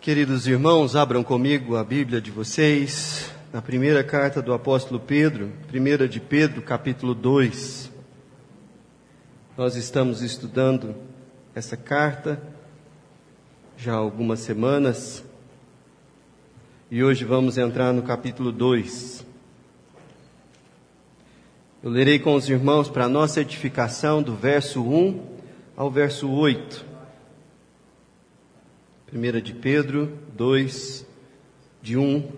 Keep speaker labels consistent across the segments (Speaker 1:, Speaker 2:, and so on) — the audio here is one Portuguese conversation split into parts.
Speaker 1: Queridos irmãos, abram comigo a Bíblia de vocês, na primeira carta do apóstolo Pedro, primeira de Pedro, capítulo 2. Nós estamos estudando essa carta já há algumas semanas e hoje vamos entrar no capítulo 2. Eu lerei com os irmãos para nossa edificação do verso 1 ao verso 8. 1 de Pedro 2, de 1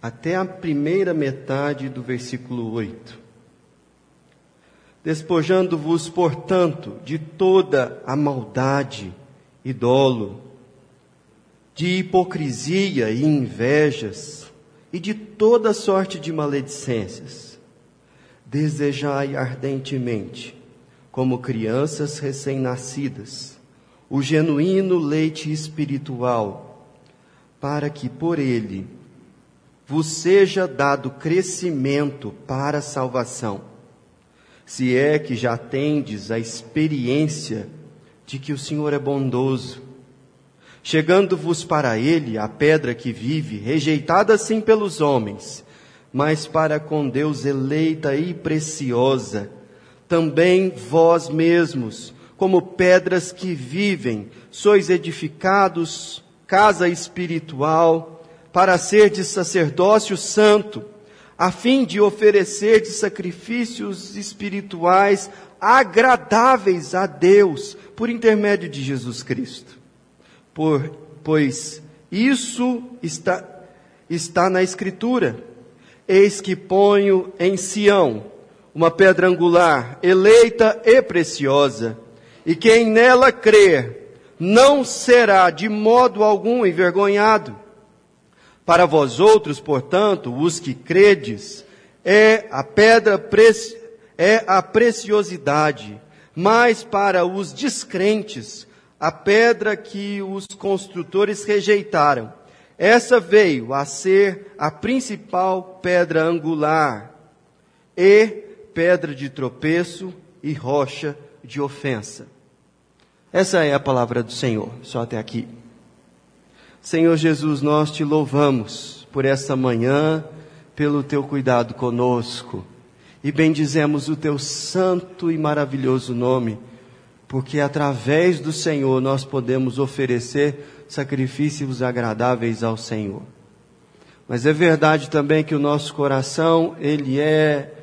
Speaker 1: até a primeira metade do versículo 8. Despojando-vos, portanto, de toda a maldade e dolo, de hipocrisia e invejas, e de toda sorte de maledicências, desejai ardentemente, como crianças recém-nascidas, o genuíno leite espiritual, para que por ele vos seja dado crescimento para a salvação, se é que já tendes a experiência de que o Senhor é bondoso, chegando-vos para ele a pedra que vive, rejeitada sim pelos homens, mas para com Deus eleita e preciosa, também vós mesmos, como pedras que vivem, sois edificados, casa espiritual, para ser de sacerdócio santo, a fim de oferecer de sacrifícios espirituais agradáveis a Deus, por intermédio de Jesus Cristo. Por, pois isso está, está na Escritura. Eis que ponho em Sião uma pedra angular, eleita e preciosa e quem nela crer não será de modo algum envergonhado. Para vós outros, portanto, os que credes, é a pedra é a preciosidade, mas para os descrentes, a pedra que os construtores rejeitaram. Essa veio a ser a principal pedra angular e pedra de tropeço e rocha de ofensa. Essa é a palavra do Senhor, só até aqui. Senhor Jesus, nós te louvamos por essa manhã, pelo teu cuidado conosco e bendizemos o teu santo e maravilhoso nome, porque através do Senhor nós podemos oferecer sacrifícios agradáveis ao Senhor. Mas é verdade também que o nosso coração, ele é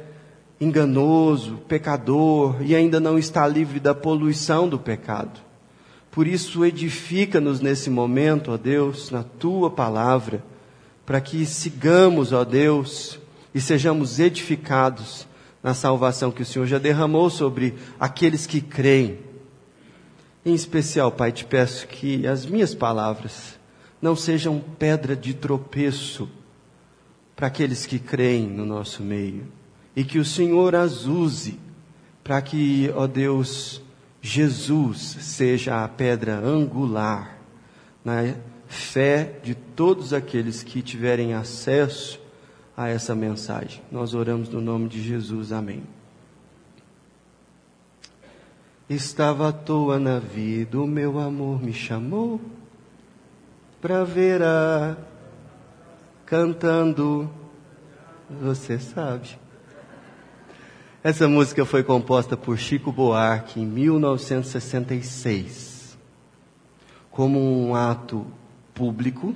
Speaker 1: enganoso, pecador e ainda não está livre da poluição do pecado. Por isso, edifica-nos nesse momento, ó Deus, na tua palavra, para que sigamos, ó Deus, e sejamos edificados na salvação que o Senhor já derramou sobre aqueles que creem. Em especial, Pai, te peço que as minhas palavras não sejam pedra de tropeço para aqueles que creem no nosso meio e que o Senhor as use para que, ó Deus, Jesus seja a pedra angular na fé de todos aqueles que tiverem acesso a essa mensagem. Nós oramos no nome de Jesus. Amém. Estava à toa na vida, o meu amor me chamou para ver a cantando, você sabe. Essa música foi composta por Chico Buarque em 1966, como um ato público,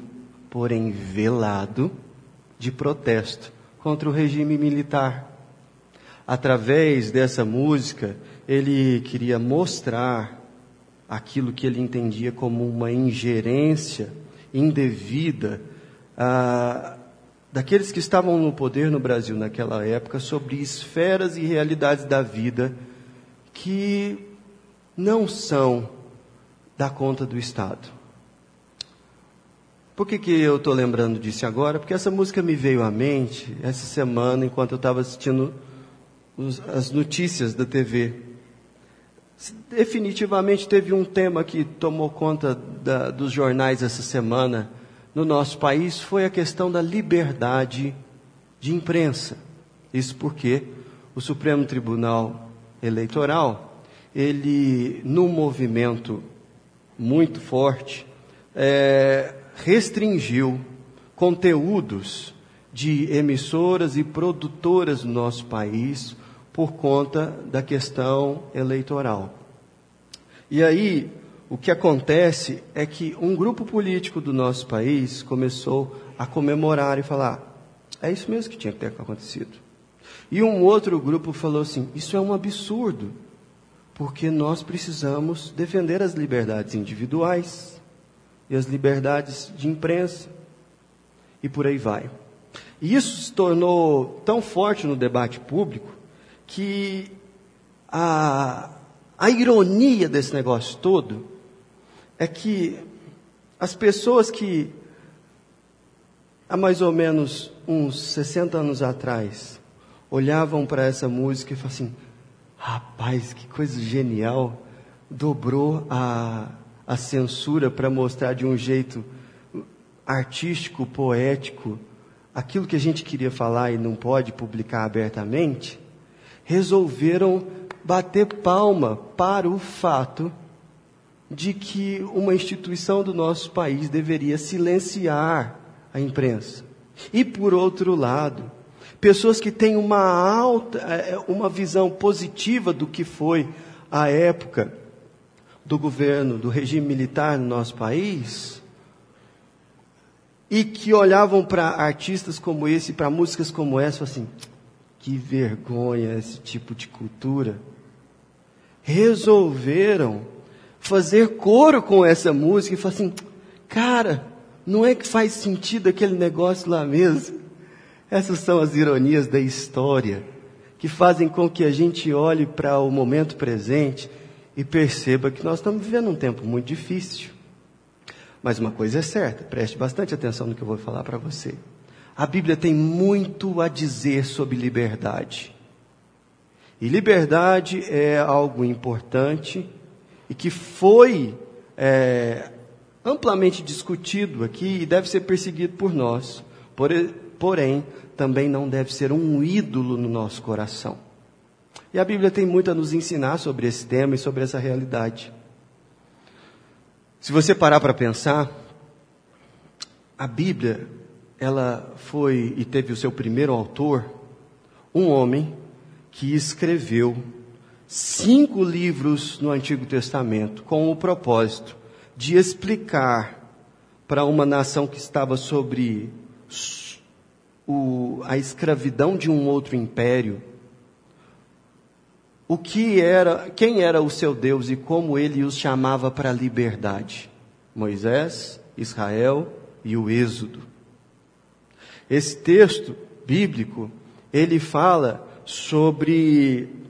Speaker 1: porém velado, de protesto contra o regime militar. Através dessa música, ele queria mostrar aquilo que ele entendia como uma ingerência indevida ah, daqueles que estavam no poder no Brasil naquela época sobre esferas e realidades da vida que não são da conta do Estado. Por que, que eu estou lembrando disso agora? Porque essa música me veio à mente essa semana enquanto eu estava assistindo os, as notícias da TV. Definitivamente teve um tema que tomou conta da, dos jornais essa semana no nosso país foi a questão da liberdade de imprensa. Isso porque o Supremo Tribunal Eleitoral, ele, num movimento muito forte, é, restringiu conteúdos de emissoras e produtoras no nosso país por conta da questão eleitoral. E aí, o que acontece é que um grupo político do nosso país começou a comemorar e falar: é isso mesmo que tinha que ter acontecido. E um outro grupo falou assim: isso é um absurdo, porque nós precisamos defender as liberdades individuais e as liberdades de imprensa, e por aí vai. E isso se tornou tão forte no debate público que a, a ironia desse negócio todo é que as pessoas que há mais ou menos uns 60 anos atrás olhavam para essa música e falavam assim: rapaz, que coisa genial! Dobrou a, a censura para mostrar de um jeito artístico, poético, aquilo que a gente queria falar e não pode publicar abertamente, resolveram bater palma para o fato de que uma instituição do nosso país deveria silenciar a imprensa. E por outro lado, pessoas que têm uma alta, é, uma visão positiva do que foi a época do governo, do regime militar no nosso país, e que olhavam para artistas como esse, para músicas como essa, assim, que vergonha esse tipo de cultura. Resolveram fazer coro com essa música e falar assim, cara, não é que faz sentido aquele negócio lá mesmo? Essas são as ironias da história que fazem com que a gente olhe para o momento presente e perceba que nós estamos vivendo um tempo muito difícil. Mas uma coisa é certa, preste bastante atenção no que eu vou falar para você. A Bíblia tem muito a dizer sobre liberdade. E liberdade é algo importante e que foi é, amplamente discutido aqui e deve ser perseguido por nós. Porém, também não deve ser um ídolo no nosso coração. E a Bíblia tem muito a nos ensinar sobre esse tema e sobre essa realidade. Se você parar para pensar, a Bíblia, ela foi e teve o seu primeiro autor, um homem que escreveu cinco livros no Antigo Testamento com o propósito de explicar para uma nação que estava sobre o, a escravidão de um outro império, o que era, quem era o seu Deus e como ele os chamava para a liberdade. Moisés, Israel e o Êxodo. Esse texto bíblico, ele fala sobre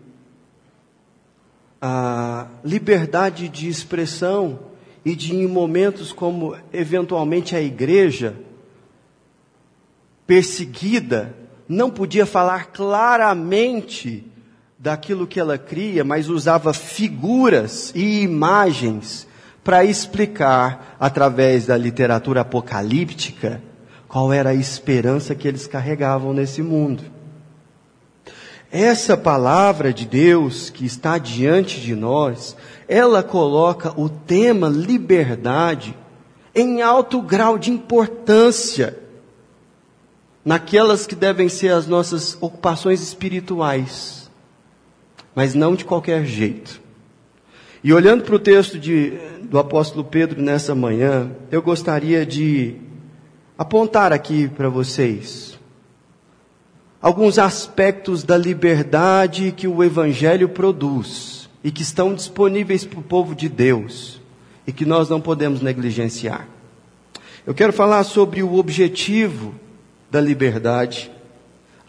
Speaker 1: a liberdade de expressão e de em momentos como eventualmente a igreja perseguida não podia falar claramente daquilo que ela cria, mas usava figuras e imagens para explicar através da literatura apocalíptica qual era a esperança que eles carregavam nesse mundo. Essa palavra de Deus que está diante de nós, ela coloca o tema liberdade em alto grau de importância naquelas que devem ser as nossas ocupações espirituais, mas não de qualquer jeito. E olhando para o texto de, do apóstolo Pedro nessa manhã, eu gostaria de apontar aqui para vocês alguns aspectos da liberdade que o Evangelho produz e que estão disponíveis para o povo de Deus e que nós não podemos negligenciar. Eu quero falar sobre o objetivo da liberdade,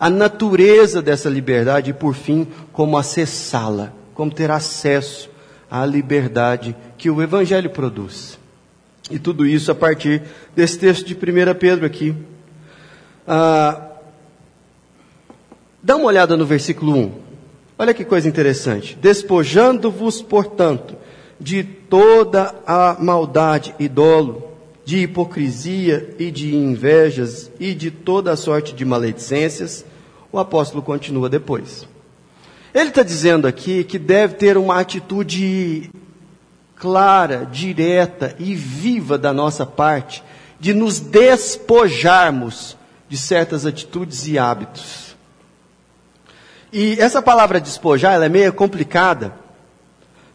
Speaker 1: a natureza dessa liberdade e, por fim, como acessá-la, como ter acesso à liberdade que o Evangelho produz. E tudo isso a partir desse texto de 1 Pedro aqui. Ah, dá uma olhada no versículo 1. Olha que coisa interessante. Despojando-vos, portanto, de toda a maldade e dolo, de hipocrisia e de invejas e de toda a sorte de maledicências, o apóstolo continua depois. Ele está dizendo aqui que deve ter uma atitude clara, direta e viva da nossa parte de nos despojarmos de certas atitudes e hábitos. E essa palavra despojar, ela é meio complicada.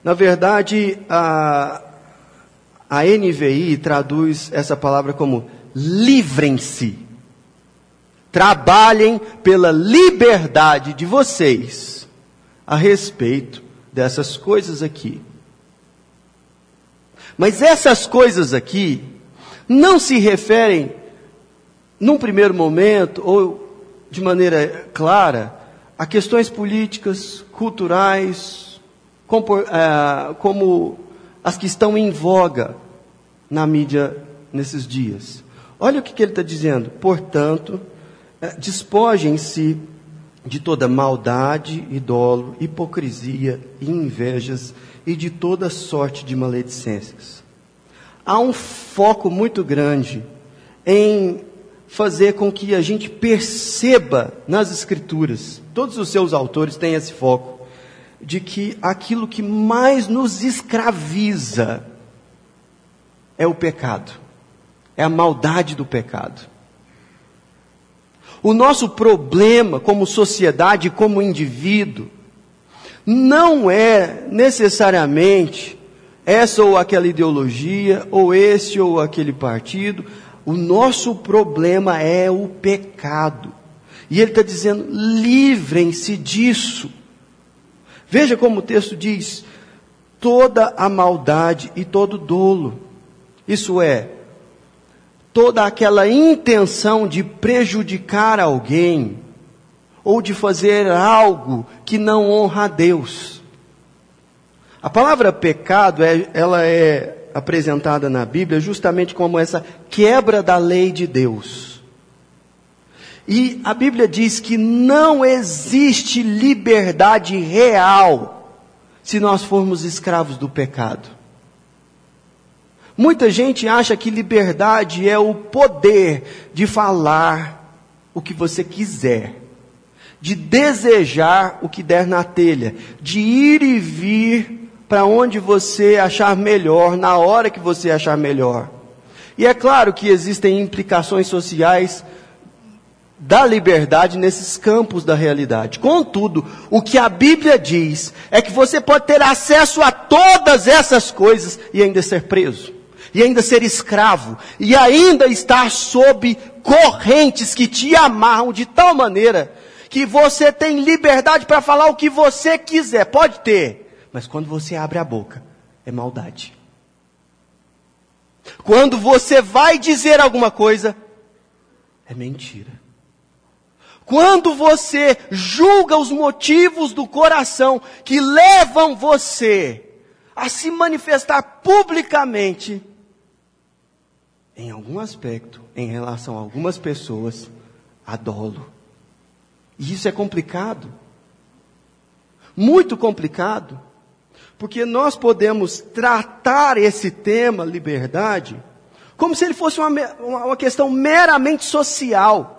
Speaker 1: Na verdade, a, a NVI traduz essa palavra como livrem-se. Trabalhem pela liberdade de vocês a respeito dessas coisas aqui. Mas essas coisas aqui não se referem, num primeiro momento, ou de maneira clara, a questões políticas, culturais, como, é, como as que estão em voga na mídia nesses dias. Olha o que, ele está dizendo. Portanto, é, despojem-se de toda maldade e dolo, hipocrisia e invejas e de toda sorte de maledicências. Há um foco muito grande em fazer com que a gente perceba nas Escrituras, todos os seus autores têm esse foco, de que aquilo que mais nos escraviza é o pecado, é a maldade do pecado. O nosso problema como sociedade, como indivíduo, não é necessariamente essa ou aquela ideologia, ou esse ou aquele partido. O nosso problema é o pecado. E ele está dizendo: livrem-se disso. Veja como o texto diz: toda a maldade e todo dolo. Isso é, toda aquela intenção de prejudicar alguém, ou de fazer algo que não honra a Deus. A palavra pecado, é, ela é apresentada na Bíblia justamente como essa quebra da lei de Deus. E a Bíblia diz que não existe liberdade real se nós formos escravos do pecado. Muita gente acha que liberdade é o poder de falar o que você quiser, de desejar o que der na telha, de ir e vir para onde você achar melhor, na hora que você achar melhor. E é claro que existem implicações sociais da liberdade nesses campos da realidade. Contudo, o que a Bíblia diz é que você pode ter acesso a todas essas coisas e ainda ser preso e ainda ser escravo, e ainda estar sob correntes que te amarram de tal maneira que você tem liberdade para falar o que você quiser, pode ter, mas quando você abre a boca, é maldade. Quando você vai dizer alguma coisa, é mentira. Quando você julga os motivos do coração que levam você a se manifestar publicamente, em algum aspecto, em relação a algumas pessoas, a dolo. E isso é complicado. Muito complicado. Porque nós podemos tratar esse tema, liberdade, como se ele fosse uma, uma questão meramente social.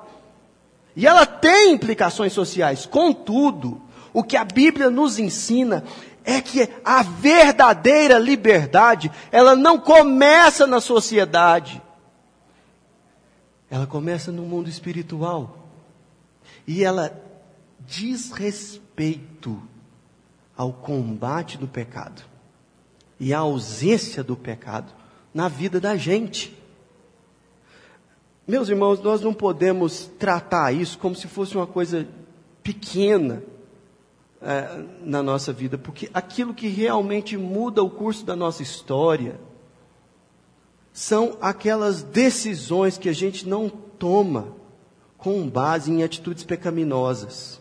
Speaker 1: E ela tem implicações sociais. Contudo, o que a Bíblia nos ensina é que a verdadeira liberdade, ela não começa na sociedade, ela começa no mundo espiritual. E ela diz respeito ao combate do pecado e à ausência do pecado na vida da gente. Meus irmãos, nós não podemos tratar isso como se fosse uma coisa pequena é, na nossa vida, porque aquilo que realmente muda o curso da nossa história, são aquelas decisões que a gente não toma com base em atitudes pecaminosas.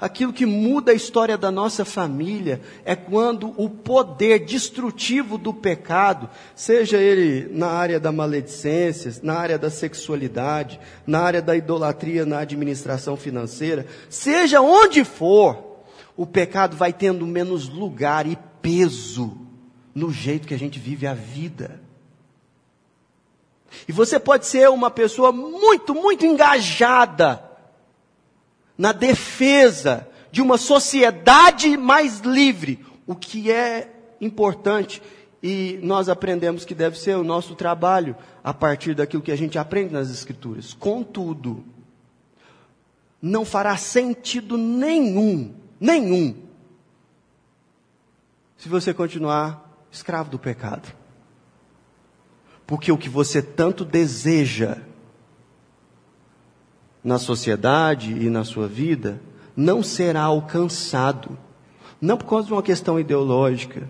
Speaker 1: Aquilo que muda a história da nossa família é quando o poder destrutivo do pecado, seja ele na área da maledicência, na área da sexualidade, na área da idolatria, na administração financeira, seja onde for, o pecado vai tendo menos lugar e peso no jeito que a gente vive a vida. E você pode ser uma pessoa muito, muito engajada na defesa de uma sociedade mais livre, o que é importante e nós aprendemos que deve ser o nosso trabalho a partir daquilo que a gente aprende nas Escrituras. Contudo, não fará sentido nenhum, nenhum, se você continuar escravo do pecado. Porque o que você tanto deseja na sociedade e na sua vida não será alcançado, não por causa de uma questão ideológica,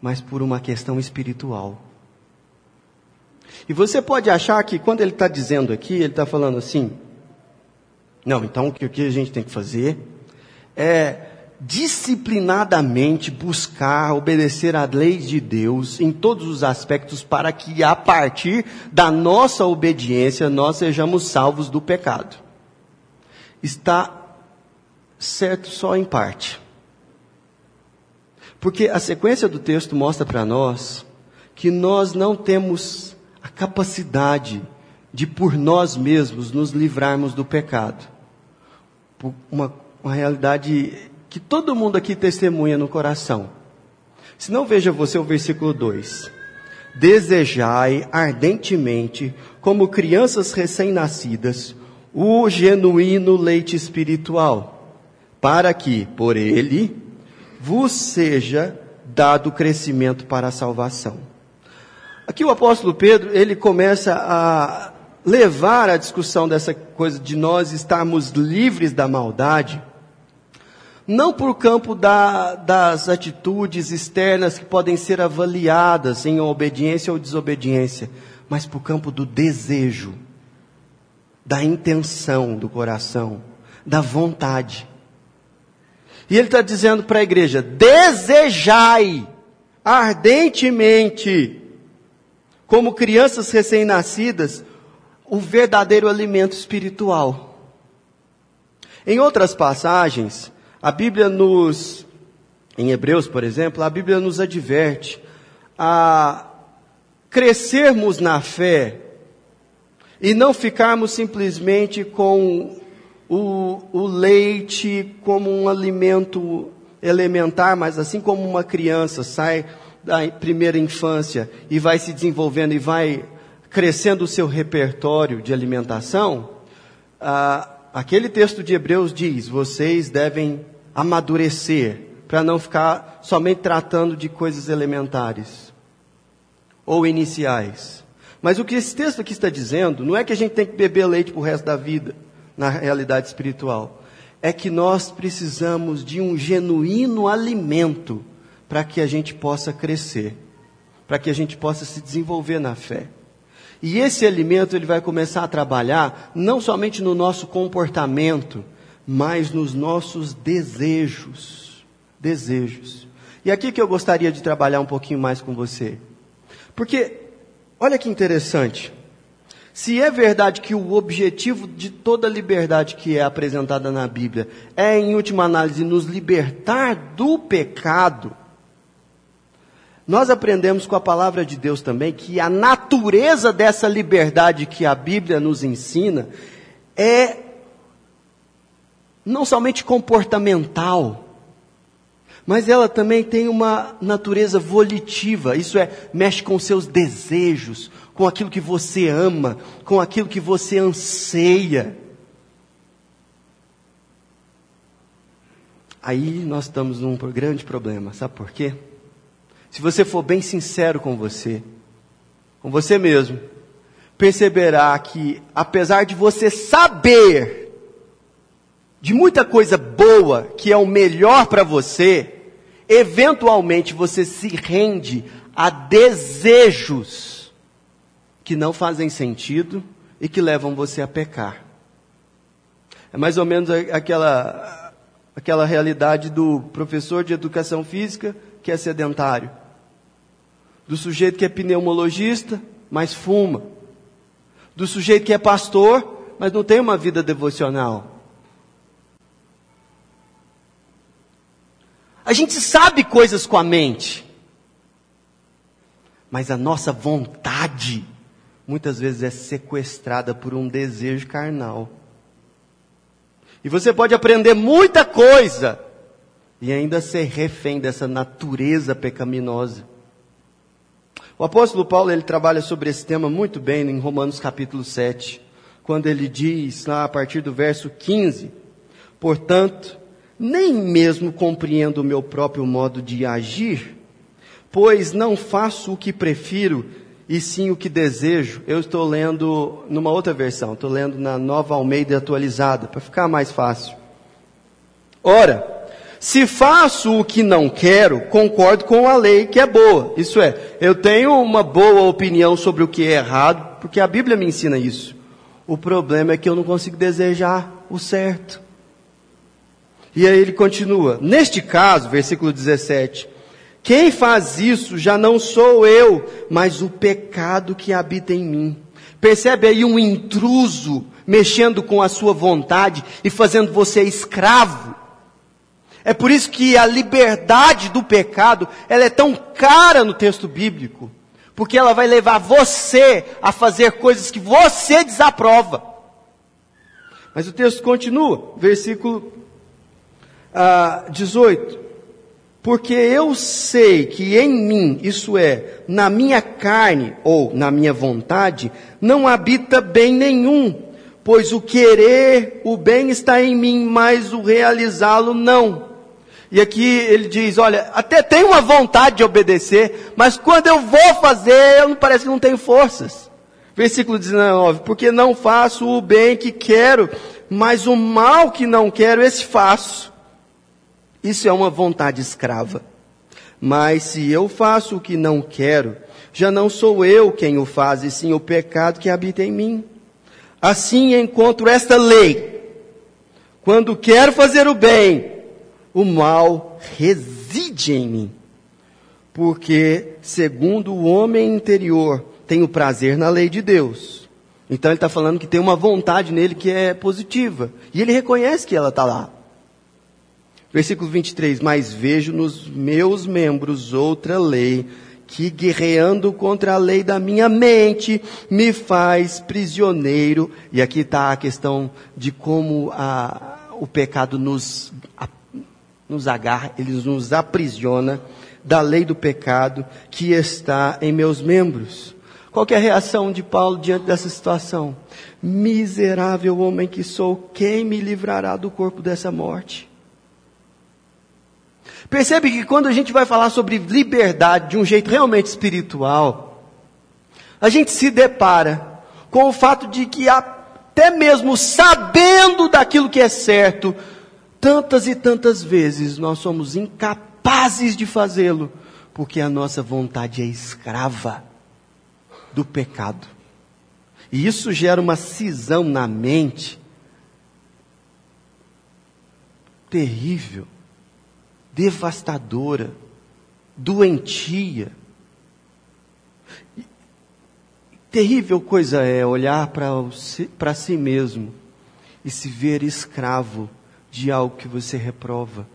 Speaker 1: mas por uma questão espiritual. E você pode achar que quando ele está dizendo aqui, ele está falando assim, não, então o que a gente tem que fazer é disciplinadamente buscar obedecer à lei de Deus em todos os aspectos para que a partir da nossa obediência nós sejamos salvos do pecado. Está certo só em parte. Porque a sequência do texto mostra para nós que nós não temos a capacidade de por nós mesmos nos livrarmos do pecado. Uma, uma realidade que todo mundo aqui testemunha no coração. Se não veja você o versículo 2. Desejai ardentemente, como crianças recém-nascidas, o genuíno leite espiritual, para que, por ele, vos seja dado crescimento para a salvação. Aqui o apóstolo Pedro, ele começa a levar a discussão dessa coisa de nós estarmos livres da maldade, não por campo da, das atitudes externas que podem ser avaliadas em obediência ou desobediência, mas por campo do desejo, da intenção do coração, da vontade. E ele está dizendo para a igreja: desejai ardentemente, como crianças recém-nascidas, o verdadeiro alimento espiritual. Em outras passagens, a Bíblia nos, em Hebreus, por exemplo, a Bíblia nos adverte a crescermos na fé e não ficarmos simplesmente com o, o leite como um alimento elementar, mas assim como uma criança sai da primeira infância e vai se desenvolvendo e vai crescendo o seu repertório de alimentação, ah, aquele texto de Hebreus diz: vocês devem amadurecer para não ficar somente tratando de coisas elementares ou iniciais. Mas o que esse texto aqui está dizendo não é que a gente tem que beber leite para o resto da vida na realidade espiritual. É que nós precisamos de um genuíno alimento para que a gente possa crescer, para que a gente possa se desenvolver na fé. E esse alimento ele vai começar a trabalhar não somente no nosso comportamento, mas nos nossos desejos. Desejos. E aqui que eu gostaria de trabalhar um pouquinho mais com você. Porque, olha que interessante. Se é verdade que o objetivo de toda liberdade que é apresentada na Bíblia é, em última análise, nos libertar do pecado, nós aprendemos com a palavra de Deus também que a natureza dessa liberdade que a Bíblia nos ensina é não somente comportamental, mas ela também tem uma natureza volitiva, isso é, mexe com seus desejos, com aquilo que você ama, com aquilo que você anseia. Aí nós estamos num grande problema, sabe por quê? Se você for bem sincero com você, com você mesmo, perceberá que, apesar de você saber de muita coisa boa que é o melhor para você, eventualmente você se rende a desejos que não fazem sentido e que levam você a pecar. É mais ou menos aquela, aquela realidade do professor de educação física que é sedentário, do sujeito que é pneumologista, mas fuma, do sujeito que é pastor, mas não tem uma vida devocional. A gente sabe coisas com a mente, mas a nossa vontade muitas vezes é sequestrada por um desejo carnal. E você pode aprender muita coisa e ainda ser refém dessa natureza pecaminosa. O apóstolo Paulo ele trabalha sobre esse tema muito bem em Romanos capítulo 7, quando ele diz, lá a partir do verso 15: Portanto, nem mesmo compreendo o meu próprio modo de agir, pois não faço o que prefiro, e sim o que desejo. Eu estou lendo numa outra versão, estou lendo na nova Almeida atualizada, para ficar mais fácil. Ora, se faço o que não quero, concordo com a lei que é boa. Isso é, eu tenho uma boa opinião sobre o que é errado, porque a Bíblia me ensina isso. O problema é que eu não consigo desejar o certo. E aí ele continua: Neste caso, versículo 17, quem faz isso já não sou eu, mas o pecado que habita em mim. Percebe aí um intruso mexendo com a sua vontade e fazendo você escravo. É por isso que a liberdade do pecado, ela é tão cara no texto bíblico, porque ela vai levar você a fazer coisas que você desaprova. Mas o texto continua, versículo ah, 18. Porque eu sei que em mim, isso é, na minha carne ou na minha vontade, não habita bem nenhum, pois o querer o bem está em mim, mas o realizá-lo não. E aqui ele diz: olha, até tenho uma vontade de obedecer, mas quando eu vou fazer, eu não parece que não tenho forças. Versículo 19: Porque não faço o bem que quero, mas o mal que não quero, esse faço. Isso é uma vontade escrava. Mas se eu faço o que não quero, já não sou eu quem o faz, e sim o pecado que habita em mim. Assim encontro esta lei. Quando quero fazer o bem, o mal reside em mim. Porque, segundo o homem interior, tenho prazer na lei de Deus. Então ele está falando que tem uma vontade nele que é positiva. E ele reconhece que ela está lá. Versículo 23: Mas vejo nos meus membros outra lei, que guerreando contra a lei da minha mente, me faz prisioneiro. E aqui está a questão de como a, o pecado nos nos agarra, ele nos aprisiona da lei do pecado que está em meus membros. Qual é a reação de Paulo diante dessa situação? Miserável homem que sou, quem me livrará do corpo dessa morte? Percebe que quando a gente vai falar sobre liberdade de um jeito realmente espiritual, a gente se depara com o fato de que até mesmo sabendo daquilo que é certo, tantas e tantas vezes nós somos incapazes de fazê-lo, porque a nossa vontade é escrava do pecado. E isso gera uma cisão na mente terrível, devastadora, doentia. Terrível coisa é olhar para si mesmo e se ver escravo de algo que você reprova,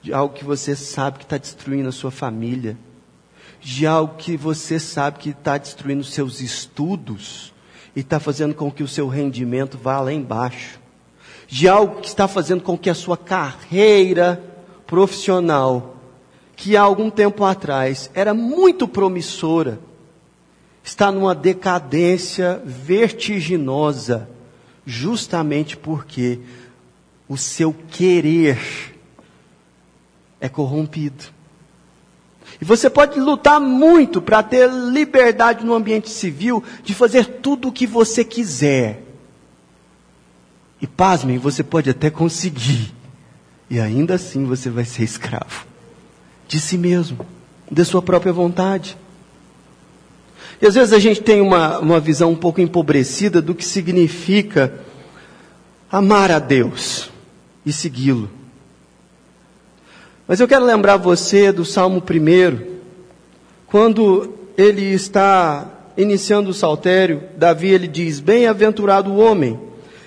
Speaker 1: de algo que você sabe que está destruindo a sua família, de algo que você sabe que está destruindo seus estudos e está fazendo com que o seu rendimento vá lá embaixo, de algo que está fazendo com que a sua carreira profissional, que há algum tempo atrás era muito promissora, está numa decadência vertiginosa, justamente porque o seu querer é corrompido. E você pode lutar muito para ter liberdade no ambiente civil de fazer tudo o que você quiser. E pasmem, você pode até conseguir. E ainda assim você vai ser escravo de si mesmo, de sua própria vontade. E às vezes a gente tem uma, uma visão um pouco empobrecida do que significa amar a Deus e segui-lo. Mas eu quero lembrar você do Salmo 1, quando ele está iniciando o saltério, Davi ele diz: Bem-aventurado o homem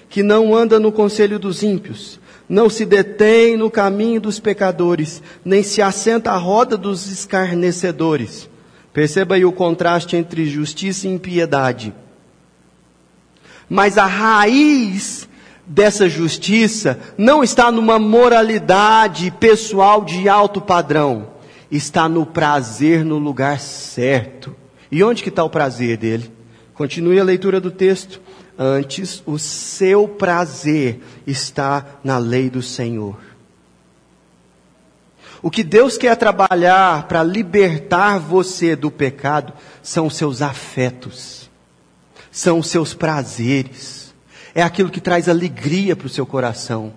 Speaker 1: que não anda no conselho dos ímpios, não se detém no caminho dos pecadores, nem se assenta à roda dos escarnecedores. Perceba aí o contraste entre justiça e impiedade. Mas a raiz dessa justiça não está numa moralidade pessoal de alto padrão. está no prazer no lugar certo. E onde que está o prazer dele? Continue a leitura do texto. Antes, o seu prazer está na lei do Senhor. O que Deus quer trabalhar para libertar você do pecado são os seus afetos, são os seus prazeres, é aquilo que traz alegria para o seu coração.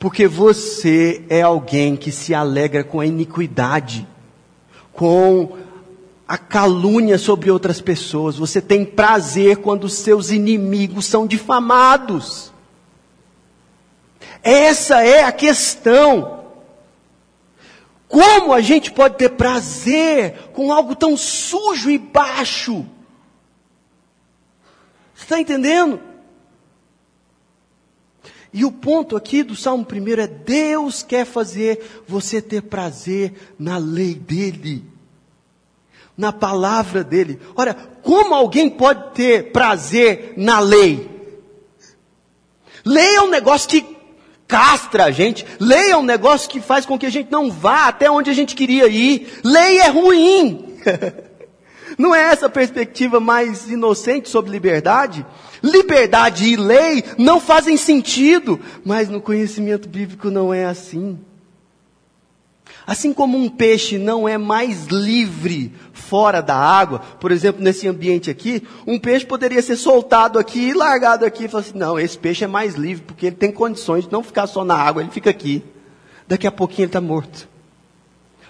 Speaker 1: Porque você é alguém que se alegra com a iniquidade, com a calúnia sobre outras pessoas. Você tem prazer quando seus inimigos são difamados. Essa é a questão. Como a gente pode ter prazer com algo tão sujo e baixo? Está entendendo? E o ponto aqui do Salmo 1 é: Deus quer fazer você ter prazer na lei dEle na palavra dele. Ora, como alguém pode ter prazer na lei? Lei é um negócio que castra a gente. Lei é um negócio que faz com que a gente não vá até onde a gente queria ir. Lei é ruim. Não é essa a perspectiva mais inocente sobre liberdade? Liberdade e lei não fazem sentido, mas no conhecimento bíblico não é assim. Assim como um peixe não é mais livre fora da água, por exemplo, nesse ambiente aqui, um peixe poderia ser soltado aqui e largado aqui e falar assim: não, esse peixe é mais livre porque ele tem condições de não ficar só na água, ele fica aqui. Daqui a pouquinho ele está morto.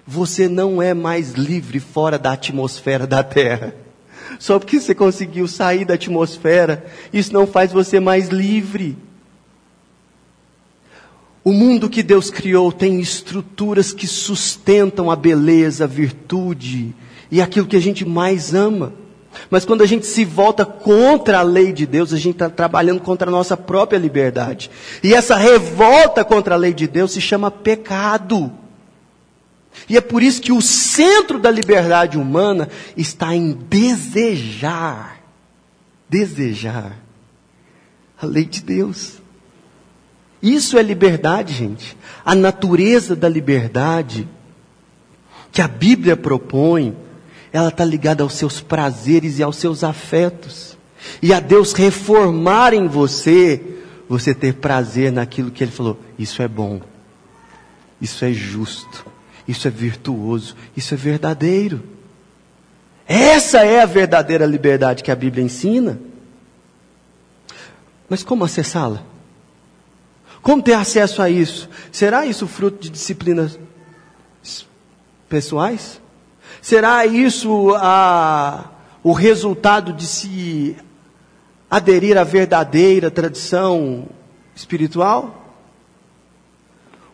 Speaker 1: Você não é mais livre fora da atmosfera da Terra. Só porque você conseguiu sair da atmosfera, isso não faz você mais livre. O mundo que Deus criou tem estruturas que sustentam a beleza, a virtude e aquilo que a gente mais ama. Mas quando a gente se volta contra a lei de Deus, a gente está trabalhando contra a nossa própria liberdade. E essa revolta contra a lei de Deus se chama pecado. E é por isso que o centro da liberdade humana está em desejar, desejar a lei de Deus. Isso é liberdade, gente. A natureza da liberdade que a Bíblia propõe, ela está ligada aos seus prazeres e aos seus afetos. E a Deus reformar em você, você ter prazer naquilo que Ele falou. Isso é bom, isso é justo, isso é virtuoso, isso é verdadeiro. Essa é a verdadeira liberdade que a Bíblia ensina. Mas como acessá-la? Como ter acesso a isso? Será isso fruto de disciplinas pessoais? Será isso a, o resultado de se aderir à verdadeira tradição espiritual?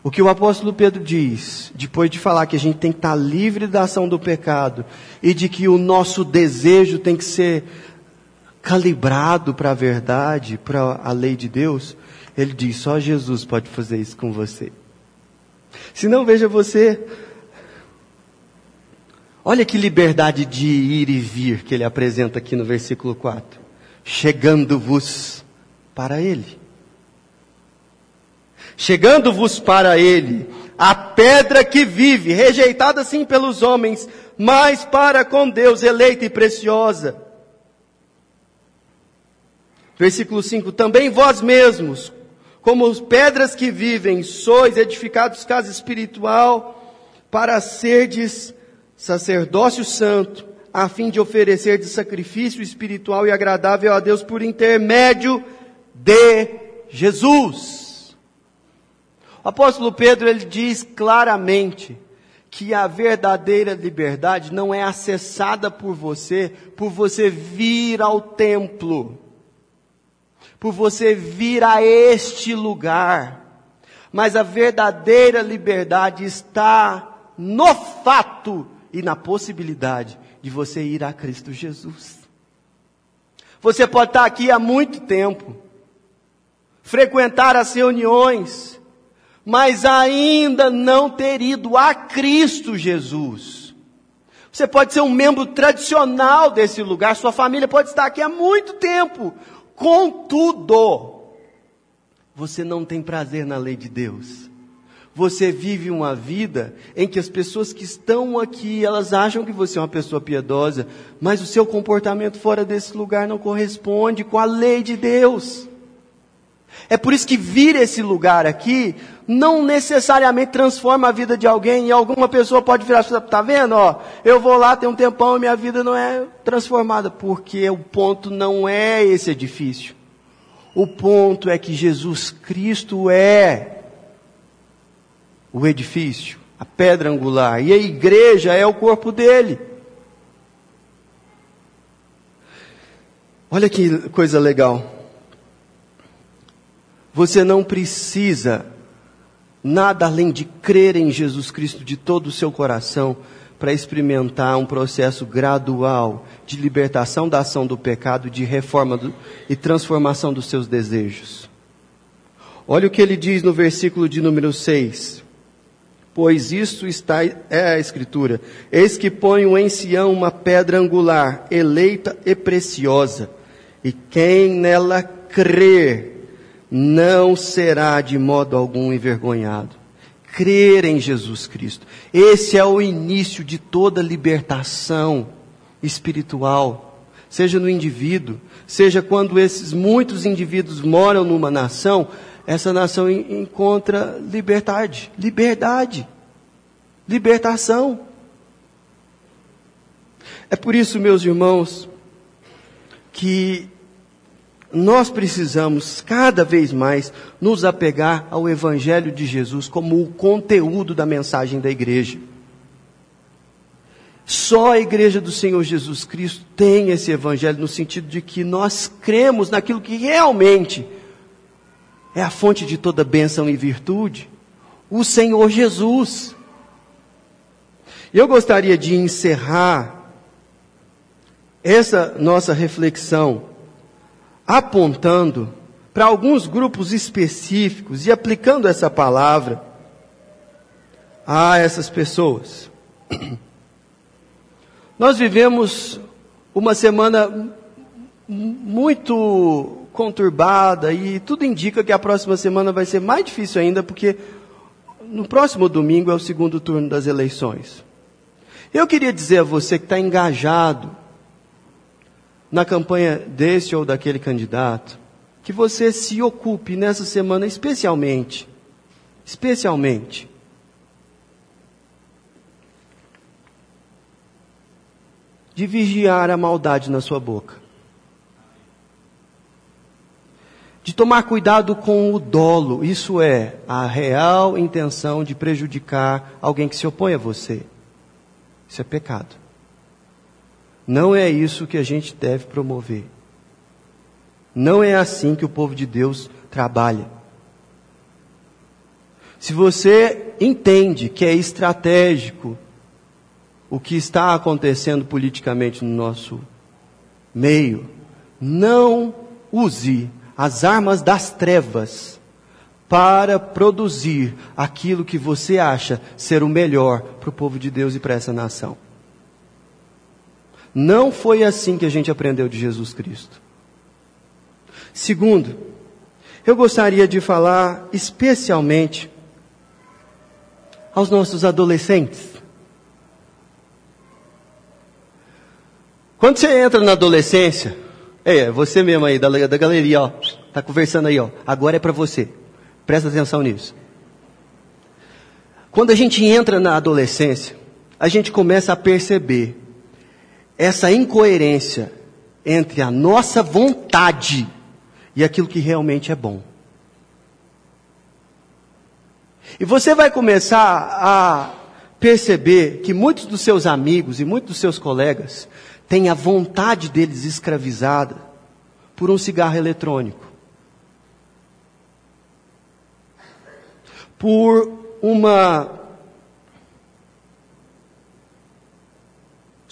Speaker 1: O que o apóstolo Pedro diz, depois de falar que a gente tem que estar livre da ação do pecado e de que o nosso desejo tem que ser calibrado para a verdade, para a lei de Deus, ele diz: só Jesus pode fazer isso com você. Se não, veja você. Olha que liberdade de ir e vir que ele apresenta aqui no versículo 4. Chegando-vos para ele. Chegando-vos para ele, a pedra que vive, rejeitada sim pelos homens, mas para com Deus eleita e preciosa. Versículo 5: Também vós mesmos, como pedras que vivem, sois edificados casa espiritual para serdes sacerdócio santo, a fim de oferecer de sacrifício espiritual e agradável a Deus por intermédio de Jesus. O apóstolo Pedro ele diz claramente que a verdadeira liberdade não é acessada por você por você vir ao templo por você vir a este lugar. Mas a verdadeira liberdade está no fato e na possibilidade de você ir a Cristo Jesus. Você pode estar aqui há muito tempo, frequentar as reuniões, mas ainda não ter ido a Cristo Jesus. Você pode ser um membro tradicional desse lugar, sua família pode estar aqui há muito tempo, Contudo, você não tem prazer na lei de Deus. você vive uma vida em que as pessoas que estão aqui, elas acham que você é uma pessoa piedosa, mas o seu comportamento fora desse lugar não corresponde com a lei de Deus. É por isso que vir esse lugar aqui não necessariamente transforma a vida de alguém e alguma pessoa pode virar, tá vendo, ó, eu vou lá, tem um tempão e minha vida não é transformada, porque o ponto não é esse edifício. O ponto é que Jesus Cristo é o edifício, a pedra angular, e a igreja é o corpo dele. Olha que coisa legal. Você não precisa nada além de crer em Jesus Cristo de todo o seu coração para experimentar um processo gradual de libertação da ação do pecado, de reforma do, e transformação dos seus desejos. Olha o que ele diz no versículo de número 6 pois isto está é a escritura. Eis que ponho em Sião uma pedra angular, eleita e preciosa, e quem nela crer não será de modo algum envergonhado. Crer em Jesus Cristo. Esse é o início de toda libertação espiritual, seja no indivíduo, seja quando esses muitos indivíduos moram numa nação, essa nação encontra liberdade, liberdade, libertação. É por isso, meus irmãos, que nós precisamos cada vez mais nos apegar ao Evangelho de Jesus como o conteúdo da mensagem da igreja. Só a igreja do Senhor Jesus Cristo tem esse Evangelho no sentido de que nós cremos naquilo que realmente é a fonte de toda bênção e virtude, o Senhor Jesus. Eu gostaria de encerrar essa nossa reflexão apontando para alguns grupos específicos e aplicando essa palavra a essas pessoas. Nós vivemos uma semana muito conturbada e tudo indica que a próxima semana vai ser mais difícil ainda, porque no próximo domingo é o segundo turno das eleições. Eu queria dizer a você que está engajado na campanha desse ou daquele candidato, que você se ocupe nessa semana especialmente, especialmente, de vigiar a maldade na sua boca. de tomar cuidado com o dolo, isso é, a real intenção de prejudicar alguém que se opõe a você. Isso é pecado. Não é isso que a gente deve promover. Não é assim que o povo de Deus trabalha. Se você entende que é estratégico o que está acontecendo politicamente no nosso meio, não use as armas das trevas para produzir aquilo que você acha ser o melhor para o povo de Deus e para essa nação. Não foi assim que a gente aprendeu de Jesus Cristo. Segundo, eu gostaria de falar especialmente aos nossos adolescentes. Quando você entra na adolescência, é, você mesmo aí, da, da galeria, ó. Tá conversando aí, ó. Agora é para você. Presta atenção nisso. Quando a gente entra na adolescência, a gente começa a perceber essa incoerência entre a nossa vontade e aquilo que realmente é bom. E você vai começar a perceber que muitos dos seus amigos e muitos dos seus colegas tem a vontade deles escravizada por um cigarro eletrônico, por uma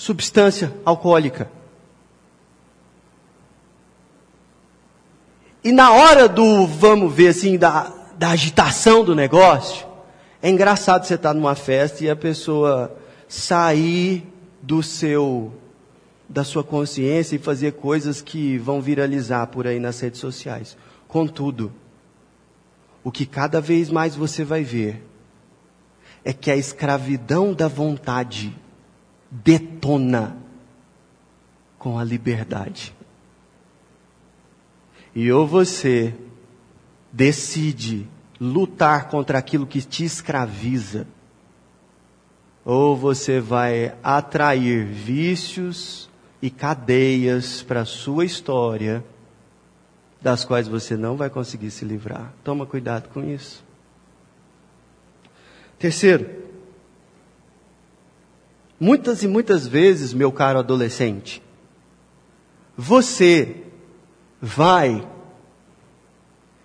Speaker 1: substância alcoólica. E na hora do, vamos ver assim, da, da agitação do negócio, é engraçado você estar numa festa e a pessoa sair do seu da sua consciência e fazer coisas que vão viralizar por aí nas redes sociais. Contudo, o que cada vez mais você vai ver é que a escravidão da vontade detona com a liberdade. E ou você decide lutar contra aquilo que te escraviza, ou você vai atrair vícios e cadeias para a sua história, das quais você não vai conseguir se livrar. Toma cuidado com isso. Terceiro, muitas e muitas vezes, meu caro adolescente, você vai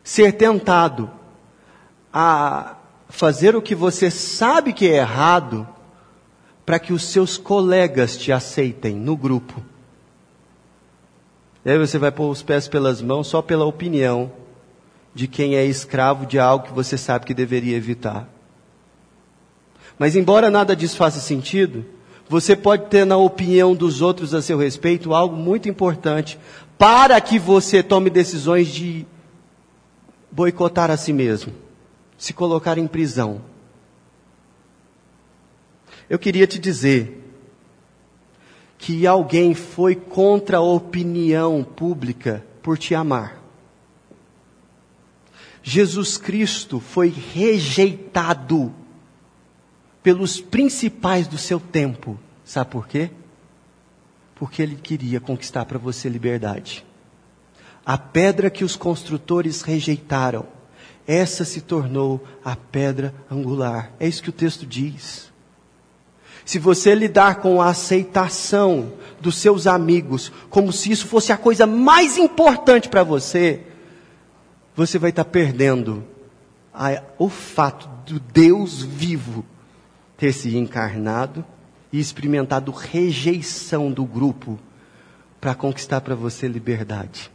Speaker 1: ser tentado a fazer o que você sabe que é errado para que os seus colegas te aceitem no grupo. E aí você vai pôr os pés pelas mãos só pela opinião de quem é escravo de algo que você sabe que deveria evitar. Mas embora nada disso faça sentido, você pode ter na opinião dos outros a seu respeito algo muito importante para que você tome decisões de boicotar a si mesmo, se colocar em prisão. Eu queria te dizer que alguém foi contra a opinião pública por te amar. Jesus Cristo foi rejeitado pelos principais do seu tempo. Sabe por quê? Porque ele queria conquistar para você liberdade. A pedra que os construtores rejeitaram, essa se tornou a pedra angular. É isso que o texto diz. Se você lidar com a aceitação dos seus amigos, como se isso fosse a coisa mais importante para você, você vai estar perdendo a, o fato do Deus vivo ter se encarnado e experimentado rejeição do grupo para conquistar para você liberdade.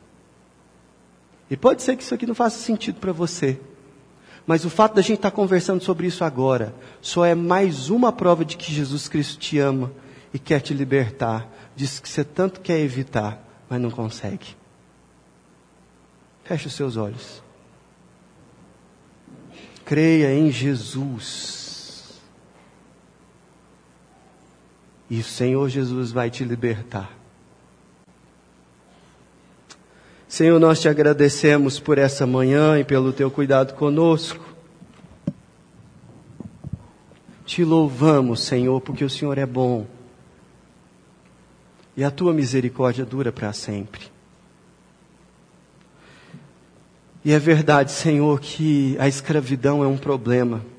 Speaker 1: E pode ser que isso aqui não faça sentido para você. Mas o fato da gente estar tá conversando sobre isso agora só é mais uma prova de que Jesus Cristo te ama e quer te libertar disso que você tanto quer evitar, mas não consegue. Feche os seus olhos. Creia em Jesus. E o Senhor Jesus vai te libertar. Senhor, nós te agradecemos por essa manhã e pelo teu cuidado conosco. Te louvamos, Senhor, porque o Senhor é bom. E a tua misericórdia dura para sempre. E é verdade, Senhor, que a escravidão é um problema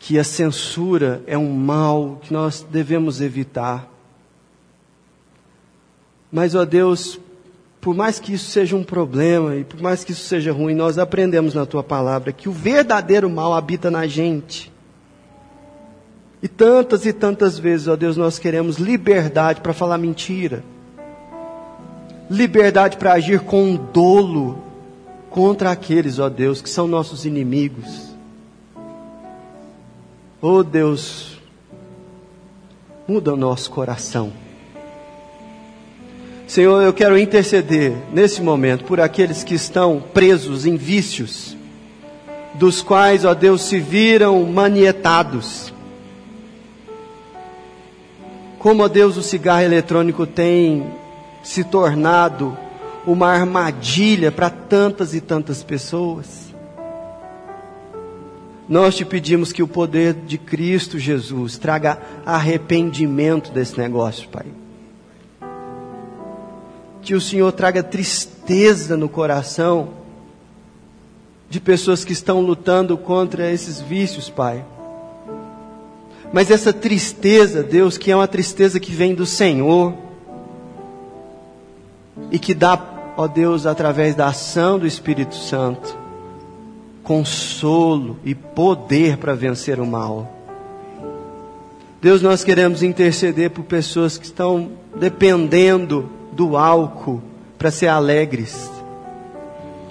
Speaker 1: que a censura é um mal que nós devemos evitar. Mas, ó Deus, por mais que isso seja um problema e por mais que isso seja ruim, nós aprendemos na tua palavra que o verdadeiro mal habita na gente. E tantas e tantas vezes, ó Deus, nós queremos liberdade para falar mentira, liberdade para agir com dolo contra aqueles, ó Deus, que são nossos inimigos. Oh Deus, muda o nosso coração. Senhor, eu quero interceder nesse momento por aqueles que estão presos em vícios, dos quais, ó Deus, se viram manietados. Como, ó Deus, o cigarro eletrônico tem se tornado uma armadilha para tantas e tantas pessoas. Nós te pedimos que o poder de Cristo Jesus traga arrependimento desse negócio, Pai. Que o Senhor traga tristeza no coração de pessoas que estão lutando contra esses vícios, Pai. Mas essa tristeza, Deus, que é uma tristeza que vem do Senhor e que dá, ó Deus, através da ação do Espírito Santo consolo e poder para vencer o mal. Deus, nós queremos interceder por pessoas que estão dependendo do álcool para ser alegres,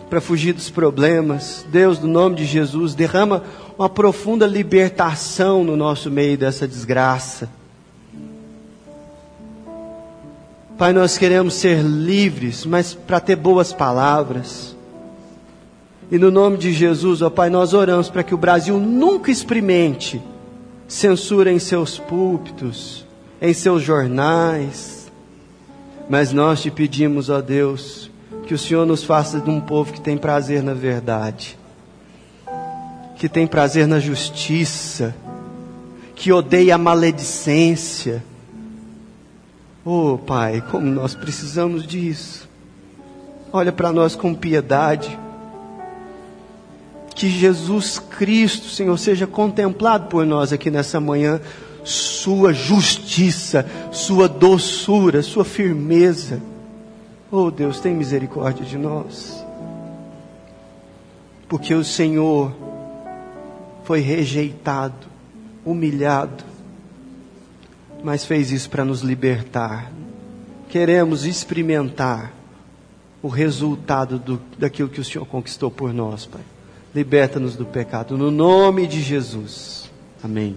Speaker 1: para fugir dos problemas. Deus, no nome de Jesus, derrama uma profunda libertação no nosso meio dessa desgraça. Pai, nós queremos ser livres, mas para ter boas palavras E no nome de Jesus, ó Pai, nós oramos para que o Brasil nunca experimente censura em seus púlpitos, em seus jornais. Mas nós te pedimos, ó Deus, que o Senhor nos faça de um povo que tem prazer na verdade, que tem prazer na justiça, que odeia a maledicência. Oh, Pai, como nós precisamos disso. Olha para nós com piedade que Jesus Cristo, Senhor, seja contemplado por nós aqui nessa manhã, Sua justiça, Sua doçura, Sua firmeza. Oh Deus, tem misericórdia de nós. Porque o Senhor foi rejeitado, humilhado, mas fez isso para nos libertar. Queremos experimentar o resultado do, daquilo que o Senhor conquistou por nós, Pai. Liberta-nos do pecado, no nome de Jesus. Amém.